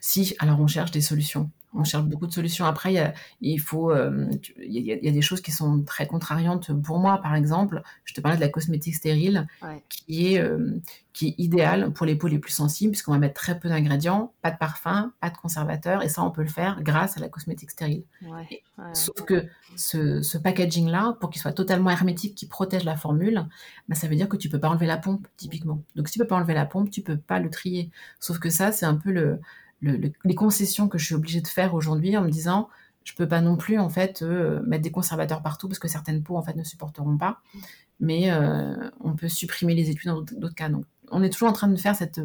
Si, alors on cherche des solutions. On cherche beaucoup de solutions. Après, il y a, il faut, euh, il y, a, il y a des choses qui sont très contrariantes pour moi. Par exemple, je te parlais de la cosmétique stérile, Ouais. qui est, euh, qui est idéale pour les peaux les plus sensibles, puisqu'on va mettre très peu d'ingrédients, pas de parfum, pas de conservateur, et ça, on peut le faire grâce à la cosmétique stérile. Ouais. Et- ouais. Sauf que ce, ce packaging-là, pour qu'il soit totalement hermétique, qui protège la formule, bah, ça veut dire que tu peux pas enlever la pompe, typiquement. Donc, si tu peux pas enlever la pompe, tu peux pas le trier. Sauf que ça, c'est un peu le, le- le- les concessions que je suis obligée de faire aujourd'hui en me disant, je peux pas non plus, en fait, euh, mettre des conservateurs partout parce que certaines peaux, en fait, ne supporteront pas. Mais euh, on peut supprimer les études dans d'autres cas. Donc, on est toujours en train de faire cette,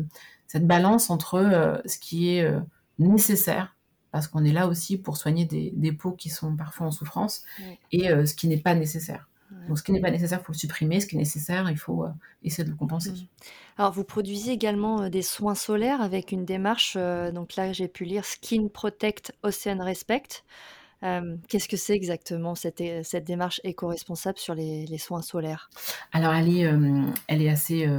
cette balance entre euh, ce qui est nécessaire parce qu'on est là aussi pour soigner des, des peaux qui sont parfois en souffrance, et ce qui n'est pas nécessaire. Donc ce qui n'est pas nécessaire, il faut le supprimer, ce qui est nécessaire, il faut euh, essayer de le compenser. Mhm. Alors, vous produisez également euh, des soins solaires avec une démarche, euh, donc là j'ai pu lire Skin Protect Ocean Respect. Qu'est-ce que c'est exactement cette, cette démarche éco-responsable sur les, les soins solaires? Alors elle est, elle est, assez,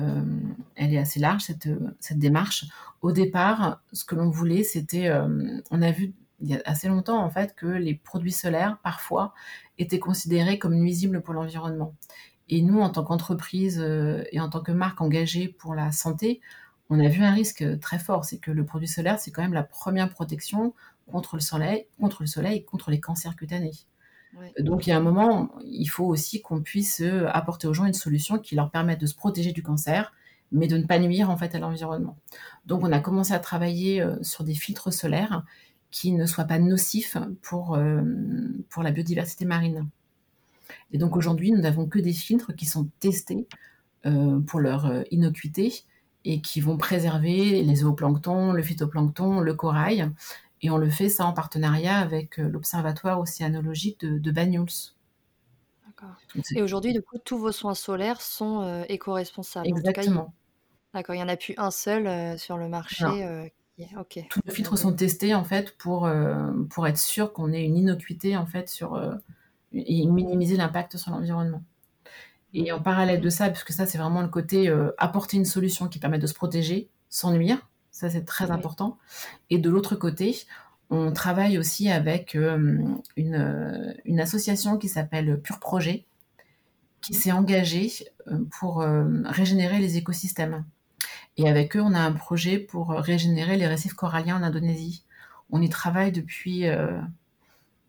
elle est assez large, cette, cette démarche. Au départ, ce que l'on voulait, c'était, on a vu il y a assez longtemps en fait que les produits solaires, parfois, étaient considérés comme nuisibles pour l'environnement. Et nous, en tant qu'entreprise euh, et en tant que marque engagée pour la santé, on a vu un risque très fort, c'est que le produit solaire, c'est quand même la première protection contre le soleil, contre le soleil et contre les cancers cutanés. Ouais. Donc il y a un moment, il faut aussi qu'on puisse euh, apporter aux gens une solution qui leur permette de se protéger du cancer, mais de ne pas nuire en fait à l'environnement. Donc on a commencé à travailler euh, sur des filtres solaires qui ne soient pas nocifs pour, euh, pour la biodiversité marine. Et donc aujourd'hui, nous n'avons que des filtres qui sont testés euh, pour leur euh, innocuité et qui vont préserver les zooplanctons, le phytoplancton, le corail. Et on le fait ça en partenariat avec l'Observatoire océanologique de, de Banyuls. D'accord. Et aujourd'hui, du coup, tous vos soins solaires sont euh, éco-responsables. Exactement. D'accord, il n'y en a plus un seul euh, sur le marché. Euh, Tous nos filtres sont testés en fait pour, euh, pour être sûr qu'on ait une innocuité en fait sur euh, et minimiser l'impact sur l'environnement. Et en parallèle de ça, puisque ça c'est vraiment le côté euh, apporter une solution qui permet de se protéger sans nuire, ça c'est très important. Et de l'autre côté, on travaille aussi avec une, une association qui s'appelle Pure Projet, qui s'est engagée pour régénérer les écosystèmes. Et avec eux, on a un projet pour régénérer les récifs coralliens en Indonésie. On y travaille depuis, euh,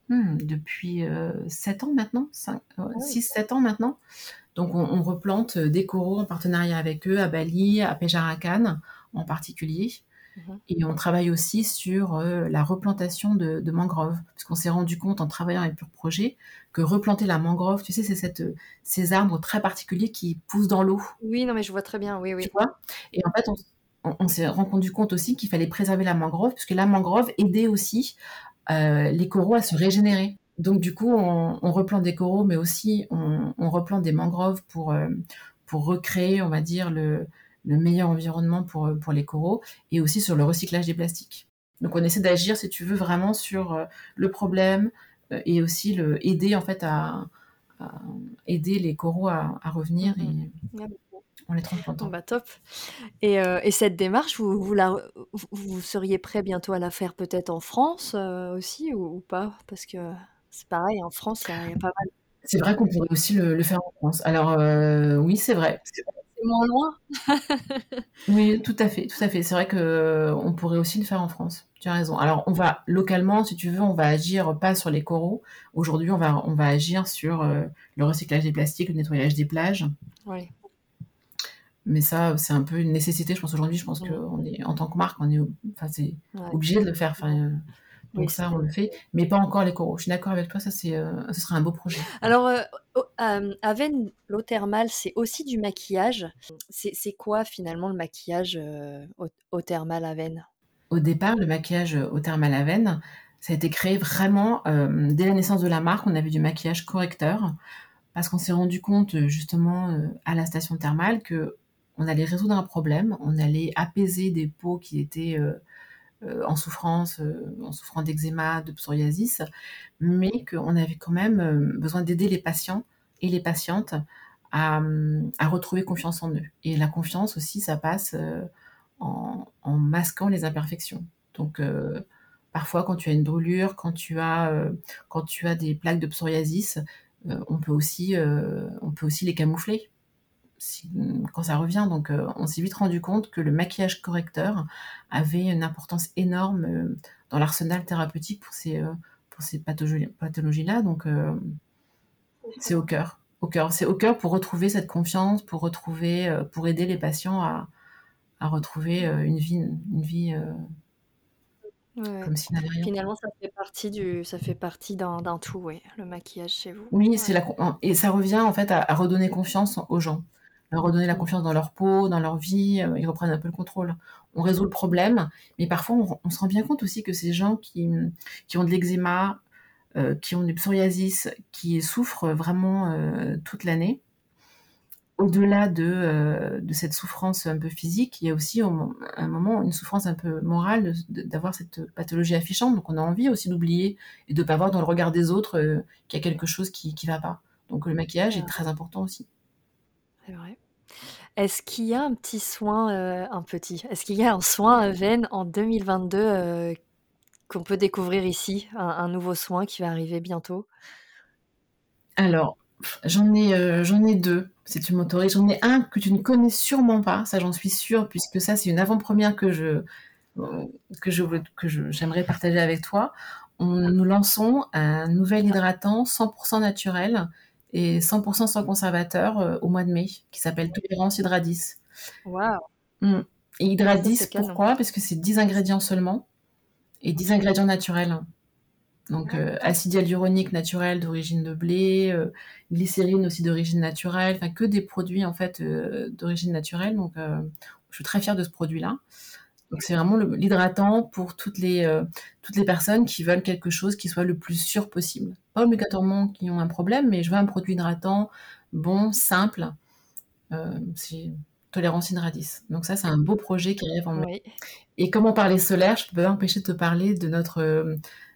hmm, depuis 7 ans maintenant, oui. 6-7 ans maintenant. Donc on, on replante des coraux en partenariat avec eux à Bali, à Pejarakan en particulier. Mhm. Et on travaille aussi sur euh, la replantation de, de mangroves, parce qu'on s'est rendu compte en travaillant avec Pure Projet que replanter la mangrove, tu sais, c'est cette, ces arbres très particuliers qui poussent dans l'eau, Oui, non, mais je vois très bien. Oui, tu oui. vois? Et en fait, on, on- on s'est rendu compte aussi qu'il fallait préserver la mangrove, puisque la mangrove aidait aussi euh, les coraux à se régénérer. Donc du coup, on, on replante des coraux, mais aussi on, replante des mangroves pour, euh, pour recréer, on va dire, le, le meilleur environnement pour, euh, pour les coraux, et aussi sur le recyclage des plastiques. Donc on essaie d'agir, si tu veux, vraiment sur euh, le problème euh, et aussi le, aider en fait à, à aider les coraux à, à revenir Mhm. et Ah, on les Bon, transplantant. bah top. Et, euh, et cette démarche, vous, vous, la, vous- vous seriez prêt bientôt à la faire peut-être en France euh, aussi ou, ou pas? Parce que c'est pareil, en France, il y, a il y a pas mal. C'est vrai qu'on pourrait aussi le, le faire en France. Alors euh, oui, c'est vrai. Loin. Oui, tout à fait, tout à fait. C'est vrai que on pourrait aussi le faire en France. Tu as raison. Alors, on va localement, si tu veux, on va agir pas sur les coraux. Aujourd'hui, on va, on va agir sur euh, le recyclage des plastiques, le nettoyage des plages. Oui. Mais ça, c'est un peu une nécessité, je pense, aujourd'hui. Je pense Mm. qu'on est, en tant que marque, on est, enfin, c'est Ouais. obligé de le faire. Enfin, euh, donc Oui, ça, on le fait. Mais pas encore les coraux. Je suis d'accord avec toi, ça, c'est, euh, ce serait un beau projet. Alors, euh, euh, Aven, l'eau thermale, c'est aussi du maquillage. C'est quoi finalement le maquillage euh, eau, eau thermale Aven Au départ, le maquillage au thermal Aven, ça a été créé vraiment euh, dès la naissance de la marque. On avait du maquillage correcteur parce qu'on s'est rendu compte justement euh, à la station thermale que on allait résoudre un problème, on allait apaiser des peaux qui étaient euh, euh, en souffrance, euh, en souffrant d'eczéma, de psoriasis, mais qu'on avait quand même euh, besoin d'aider les patients et les patientes à, à, retrouver confiance en eux. Et la confiance aussi, ça passe euh, en, masquant les imperfections. Donc euh, parfois, quand tu as une brûlure, quand tu as, euh, quand tu as des plaques de psoriasis, euh, on peut aussi, on peut aussi les camoufler si, quand ça revient. Donc, euh, on s'est vite rendu compte que le maquillage correcteur avait une importance énorme euh, dans l'arsenal thérapeutique pour ces, euh, pour ces pathologies-là. Donc, c'est au cœur. Au cœur. C'est au cœur pour retrouver cette confiance, pour retrouver, pour aider les patients à, à retrouver une vie, une vie ouais. comme rien. Finalement, ça fait partie du, ça fait partie d'un tout, oui, le maquillage chez vous. Oui, ouais. c'est la et ça revient en fait à, à redonner confiance aux gens redonner la confiance dans leur peau, dans leur vie, euh, ils reprennent un peu le contrôle. On résout le problème, mais parfois on, on se rend bien compte aussi que ces gens qui, qui ont de l'eczéma, euh, qui ont du psoriasis, qui souffrent vraiment euh, toute l'année, au-delà de, euh, de, cette souffrance un peu physique, il y a aussi au, un moment une souffrance un peu morale d'avoir cette pathologie affichante. Donc on a envie aussi d'oublier et de ne pas voir dans le regard des autres euh, qu'il y a quelque chose qui ne va pas. Donc le maquillage est très important aussi. C'est vrai. Est-ce qu'il y a un petit soin, euh, un petit, est-ce qu'il y a un soin à veine en 2022 euh, qu'on peut découvrir ici, un, nouveau soin qui va arriver bientôt? Alors, j'en ai, euh, j'en ai deux, si tu m'autorises. J'en ai un que tu ne connais sûrement pas, ça j'en suis sûre, puisque ça c'est une avant-première que je je que j'aimerais partager avec toi. Nous lançons un nouvel hydratant 100% naturel et 100% sans conservateur euh, au mois de mai, qui s'appelle Tolérance Hydradis. Waouh mmh. Et Hydradis, pourquoi? Parce que c'est 10 ingrédients seulement, et 10 ingrédients naturels. Donc euh, acide hyaluronique naturel d'origine de blé, euh, glycérine aussi d'origine naturelle, enfin que des produits en fait d'origine naturelle. Donc je suis très fière de ce produit-là. Donc c'est vraiment l'hydratant pour toutes les, euh, toutes les personnes qui veulent quelque chose qui soit le plus sûr possible. Pas obligatoirement qui ont un problème, mais je veux un produit hydratant bon, simple. Euh, c'est tolérance hydradis. Donc ça, c'est un beau projet qui arrive en mai. Oui. Et comme on parlait solaire, je ne peux pas empêcher de te parler de notre euh,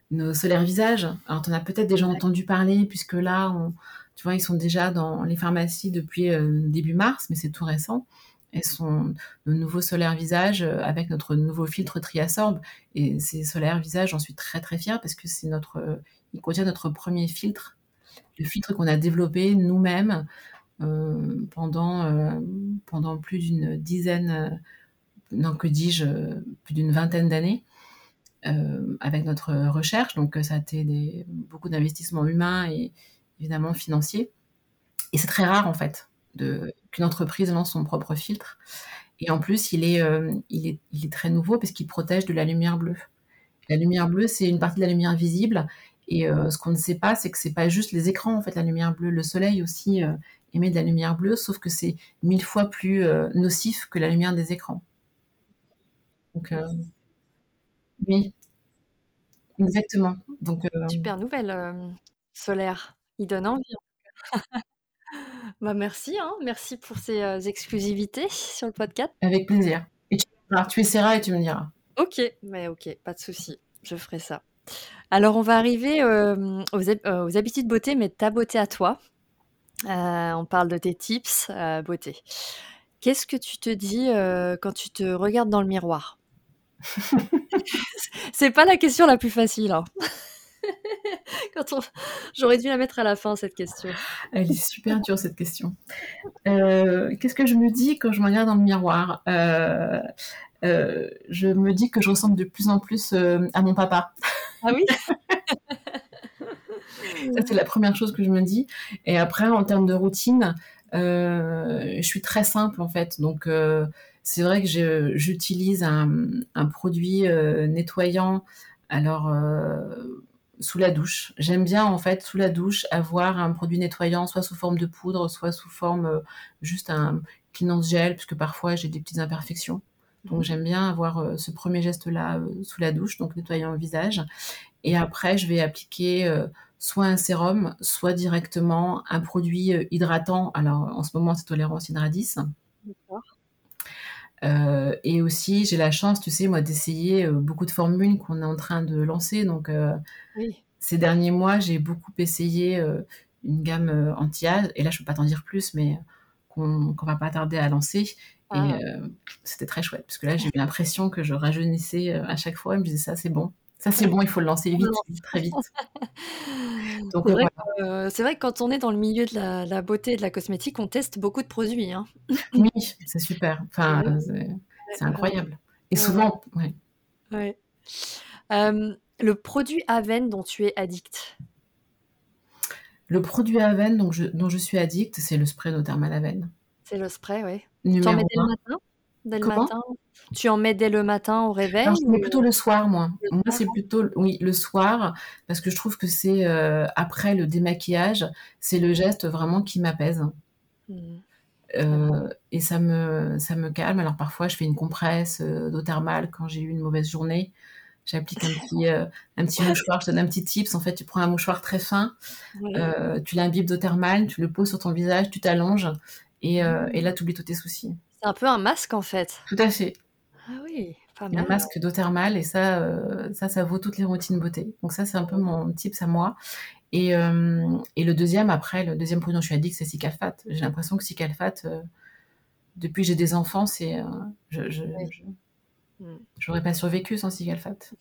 nos solaires visage. Alors tu en as peut-être déjà entendu parler, puisque là, on, tu vois, ils sont déjà dans les pharmacies depuis euh, début mars, mais c'est tout récent et son nos nouveaux solaires visage avec notre nouveau filtre Triasorb. Et ces solaires visage, j'en suis très très fière parce que c'est notre, il contient notre premier filtre, le filtre qu'on a développé nous-mêmes euh, pendant euh, pendant plus d'une dizaine, non que dis-je, plus d'une vingtaine d'années. Euh, avec notre recherche, donc ça a été beaucoup d'investissements humains et évidemment financiers. Et c'est très rare en fait qu'une entreprise lance son propre filtre. Et en plus, il est, euh, il est, très nouveau parce qu'il protège de la lumière bleue. La lumière bleue, c'est une partie de la lumière visible. Et euh, ce qu'on ne sait pas, c'est que c'est pas juste les écrans, en fait, la lumière bleue. Le soleil aussi euh, émet de la lumière bleue, sauf que c'est mille fois plus nocif que la lumière des écrans. Donc, oui, exactement. Donc, Super nouvelle solaire. Il donne envie. bah merci, hein. merci pour ces euh, exclusivités sur le podcast. Avec plaisir. Et tu, alors, tu essaieras et tu me diras. Ok, mais ok, pas de souci, je ferai ça. Alors on va arriver euh, aux, aux, habitudes beauté, mais ta beauté à toi. Euh, on parle de tes tips euh, beauté. Qu'est-ce que tu te dis euh, quand tu te regardes dans le miroir? C'est pas la question la plus facile. Hein. J'aurais dû la mettre à la fin, cette question. Elle est super dure, cette question. Euh, qu'est-ce que je me dis quand je me regarde dans le miroir? Euh, euh, Je me dis que je ressemble de plus en plus à mon papa. Ah oui? Ça, c'est la première chose que je me dis. Et après, en termes de routine, je suis très simple, en fait. Donc, c'est vrai que j'utilise un, un, produit nettoyant. Alors, sous la douche. J'aime bien en fait sous la douche avoir un produit nettoyant, soit sous forme de poudre, soit sous forme euh, juste un cleanance gel, puisque parfois j'ai des petites imperfections. Donc j'aime bien avoir euh, ce premier geste-là euh, sous la douche, donc nettoyant le visage. Et après, je vais appliquer soit un sérum, soit directement un produit hydratant. Alors en ce moment, c'est tolérance Hydradis. D'accord. Euh, et aussi, j'ai la chance, tu sais, moi, d'essayer euh, beaucoup de formules qu'on est en train de lancer. Donc, euh, ces derniers mois, j'ai beaucoup essayé une gamme anti-âge. Et là, je peux pas t'en dire plus, mais qu'on va pas tarder à lancer. Et ah. c'était très chouette, parce que là, j'ai eu l'impression que je rajeunissais à chaque fois. Et me disais, ça, c'est bon. Ça, c'est bon, il faut le lancer vite, très vite. Euh, c'est vrai, que quand on est dans le milieu de la, beauté et de la cosmétique, on teste beaucoup de produits. Hein. oui, c'est super. Enfin, c'est incroyable. Et souvent, ouais. Euh, le produit Aven dont tu es addict? Le produit Aven dont je, dont je suis addict, c'est le spray Notermal Aven. C'est le spray, oui. Tu en mets dès le matin? Dès le matin tu en mets dès le matin au réveil C'est plutôt le soir, moi. moi, c'est plutôt oui le soir parce que je trouve que c'est euh, après le démaquillage, c'est le geste vraiment qui m'apaise. Mmh. Euh, et ça me ça me calme. Alors parfois, je fais une compresse euh, d'eau thermale quand j'ai eu une mauvaise journée. J'applique un petit, un petit mouchoir, je donne un petit tips. En fait, tu prends un mouchoir très fin, tu l'imbibes d'eau thermale, tu le poses sur ton visage, tu t'allonges et, mmh. et là, tu oublies tous tes soucis. C'est un peu un masque en fait. Tout à fait. Ah oui, pas mal. Un masque d'eau thermale et ça, euh, ça, ça vaut toutes les routines beauté. Donc ça, c'est un peu mon tips à moi. Et, euh, et, le deuxième, après, le deuxième produit dont je suis addict, c'est Cicalfate. J'ai l'impression que Cicalfate, euh, depuis que j'ai des enfants, c'est, je, je, mm. j'aurais pas survécu sans Cicalfate.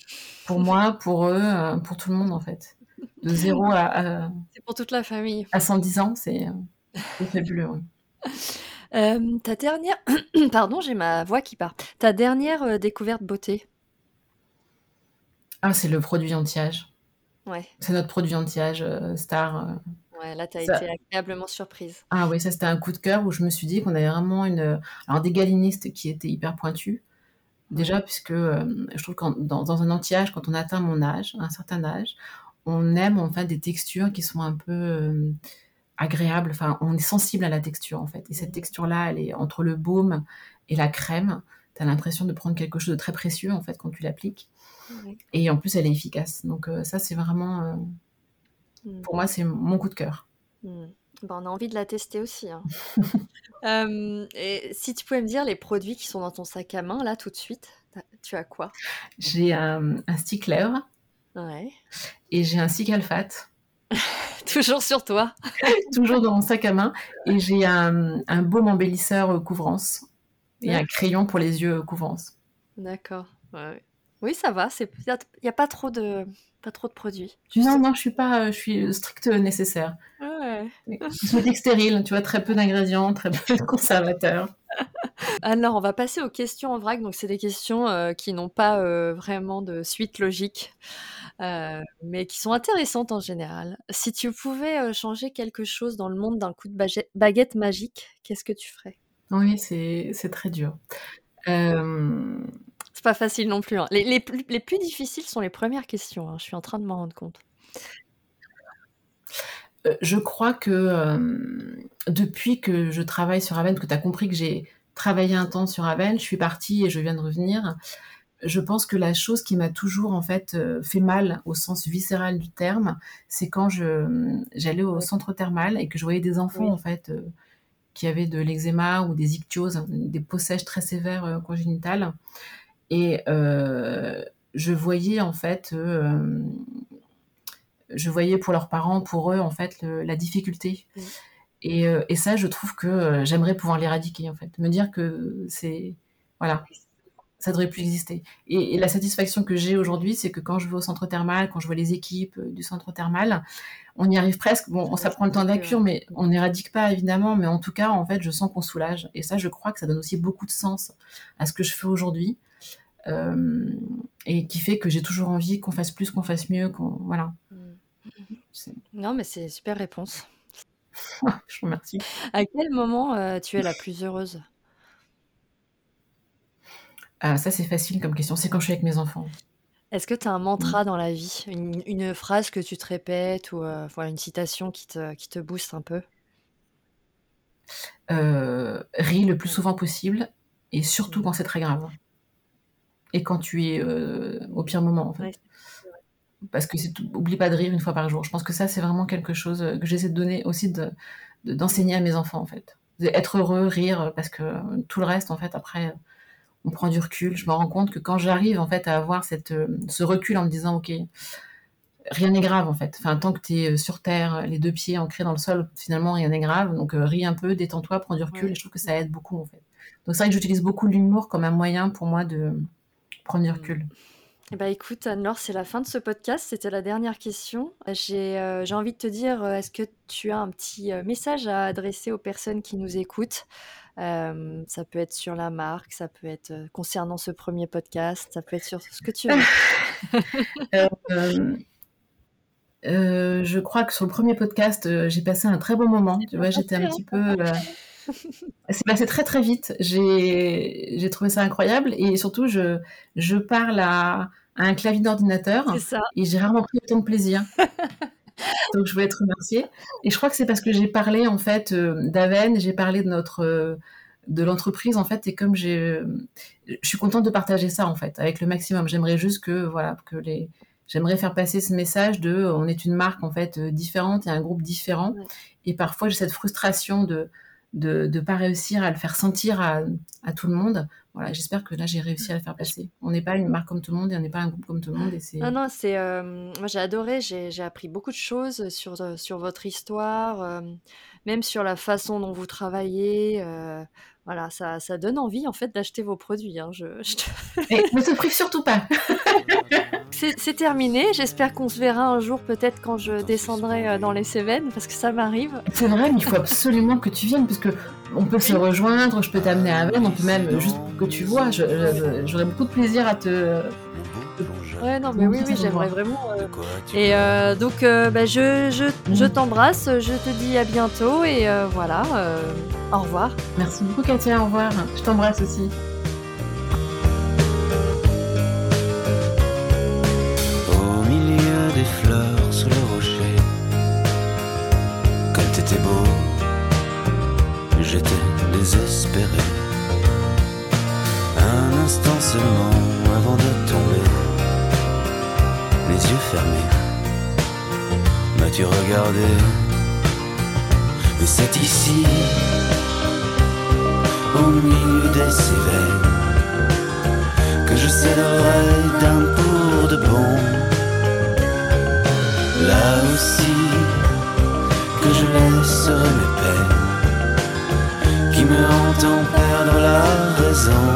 Pour moi, pour eux, pour tout le monde en fait. De zéro à, c'est pour toute la famille. À 110 ans, c'est, fabuleux. Euh, ta dernière, pardon, j'ai ma voix qui part. Ta dernière euh, découverte beauté? Ah, c'est le produit anti-âge. Ouais. C'est notre produit anti-âge euh, star. Ouais, là, tu as été agréablement surprise. Ah oui, ça c'était un coup de cœur où je me suis dit qu'on avait vraiment une. Alors, des galinistes qui étaient hyper pointus. Déjà, puisque je trouve que dans, dans, un anti-âge, quand on atteint mon âge, un certain âge, on aime en fait des textures qui sont un peu agréable. Enfin, on est sensible à la texture en fait. Et cette texture-là, elle est entre le baume et la crème. Tu as l'impression de prendre quelque chose de très précieux en fait quand tu l'appliques. Et en plus, elle est efficace. Donc euh, ça, c'est vraiment, euh, mm. pour moi, c'est mon coup de cœur. Mm. Ben, on a envie de la tester aussi. Hein. Euh, et si tu pouvais me dire les produits qui sont dans ton sac à main là tout de suite, tu as quoi? J'ai un, un stickler. Ouais. Et j'ai un cicalfate. Toujours sur toi. Toujours dans mon sac à main. Et j'ai un, un baume embellisseur euh, couvrance. Et un crayon pour les yeux euh, couvrance. D'accord. Oui, ça va. Il n'y a, pas trop de pas trop de produits. Non, non, je suis pas, euh, je suis strict nécessaire. Ouais. Cosmétique stérile, tu vois, très peu d'ingrédients, très peu de conservateurs. Alors, on va passer aux questions en vrac. Donc, c'est des questions qui n'ont pas vraiment de suite logique. Euh, mais qui sont intéressantes en général. Si tu pouvais changer quelque chose dans le monde d'un coup de baguette magique, qu'est-ce que tu ferais? Oui, c'est très dur. Euh... C'est pas facile non plus. Hein. Les, les, plus, les, plus, difficiles sont les premières questions. Hein. Je suis en train de m'en rendre compte. Euh, je crois que depuis que je travaille sur Aven, que tu as compris que j'ai travaillé un temps sur Aven, je suis partie et je viens de revenir je pense que la chose qui m'a toujours en fait euh, fait mal au sens viscéral du terme, c'est quand je j'allais au centre thermal et que je voyais des enfants en fait euh, qui avaient de l'eczéma ou des ichtyoses, des peaux sèches très sévères euh, congénitales, et je voyais en fait, je voyais pour leurs parents, pour eux en fait la difficulté. Et, et, ça, je trouve que j'aimerais pouvoir l'éradiquer en fait, me dire que c'est voilà ça devrait plus exister. Et, la satisfaction que j'ai aujourd'hui, c'est que quand je vais au centre thermal, quand je vois les équipes du centre thermal, on y arrive presque. Bon, on, ça prend le temps de la cure, mais on n'éradique pas évidemment. Mais en tout cas, en fait, je sens qu'on soulage. Et ça, je crois que ça donne aussi beaucoup de sens à ce que je fais aujourd'hui. Euh, et qui fait que j'ai toujours envie qu'on fasse plus, qu'on fasse mieux, qu'on voilà. Non, mais c'est super réponse. je vous remercie. À quel moment euh, tu es la plus heureuse? Ah, Ça, c'est facile comme question. C'est quand je suis avec mes enfants. Est-ce que tu as un mantra dans la vie? Une, phrase que tu te répètes ou euh, voilà, une citation qui te, qui te booste un peu? Ris le plus souvent possible et surtout quand c'est très grave et quand tu es euh, au pire moment, en fait. Parce que c'est oublie pas de rire une fois par jour. Je pense que ça, c'est vraiment quelque chose euh, que j'essaie de donner aussi de, d'enseigner à mes enfants, en fait. Être heureux, rire, parce que tout le reste, en fait, après, on prend du recul. Je me rends compte que quand j'arrive, en fait, à avoir cette, euh, ce recul en me disant, OK, rien n'est grave, en fait. Enfin, tant que tu es sur terre, les deux pieds ancrés dans le sol, finalement, rien n'est grave. Donc, ris un peu, détends-toi, prends du recul. Et je trouve que ça aide beaucoup, en fait. Donc, c'est vrai que j'utilise beaucoup l'humour comme un moyen pour moi de, prendre du recul. Eh ben, écoute, Anne-Laure, c'est la fin de ce podcast. C'était la dernière question. J'ai euh, envie de te dire, euh, est-ce que tu as un petit euh, message à adresser aux personnes qui nous écoutent? Ça peut être sur la marque, ça peut être concernant ce premier podcast, ça peut être sur ce que tu veux. je crois que sur le premier podcast, j'ai passé un très bon moment. Tu vois, j'étais un petit peu c'est passé très très vite. J'ai trouvé ça incroyable et surtout je, je parle à, un clavier d'ordinateur et j'ai rarement pris autant de plaisir. Donc je voulais être remerciée. Et je crois que c'est parce que j'ai parlé en fait euh, d'Aven, j'ai parlé de notre euh, de l'entreprise en fait et comme j'ai je suis contente de partager ça en fait avec le maximum. J'aimerais juste que voilà que les j'aimerais faire passer ce message de on est une marque en fait euh, différente et un groupe différent et parfois j'ai cette frustration de de ne pas réussir à le faire sentir à, tout le monde. Voilà, j'espère que là j'ai réussi à le faire passer. On n'est pas une marque comme tout le monde et on n'est pas un groupe comme tout le monde. Et c'est... Non, non, c'est. Euh, moi j'ai adoré, j'ai, appris beaucoup de choses sur, euh, sur votre histoire, euh, même sur la façon dont vous travaillez. voilà, ça, ça, donne envie en fait d'acheter vos produits. Hein. Je, ne se prive surtout pas. c'est, terminé. J'espère qu'on se verra un jour, peut-être quand je descendrai dans les Cévennes, parce que ça m'arrive. C'est vrai, mais il faut absolument que tu viennes, parce que on peut se rejoindre. Je peux t'amener à Vennes, on peut même juste que tu vois. j'aurais beaucoup de plaisir à te. Ouais, non, mais oui, oui, j'aimerais vraiment. Euh, et euh, donc, euh, bah, je, je, je t'embrasse, je te dis à bientôt et voilà, au revoir. Merci beaucoup, Katia, au revoir. Je t'embrasse aussi. Seulement avant de tomber les yeux fermés. M'as-tu regardé? Et c'est ici, au milieu des Cévennes, que je céderai d'un pour de bon. Là aussi, que je laisserai mes peines, qui me hantent en perdre la raison.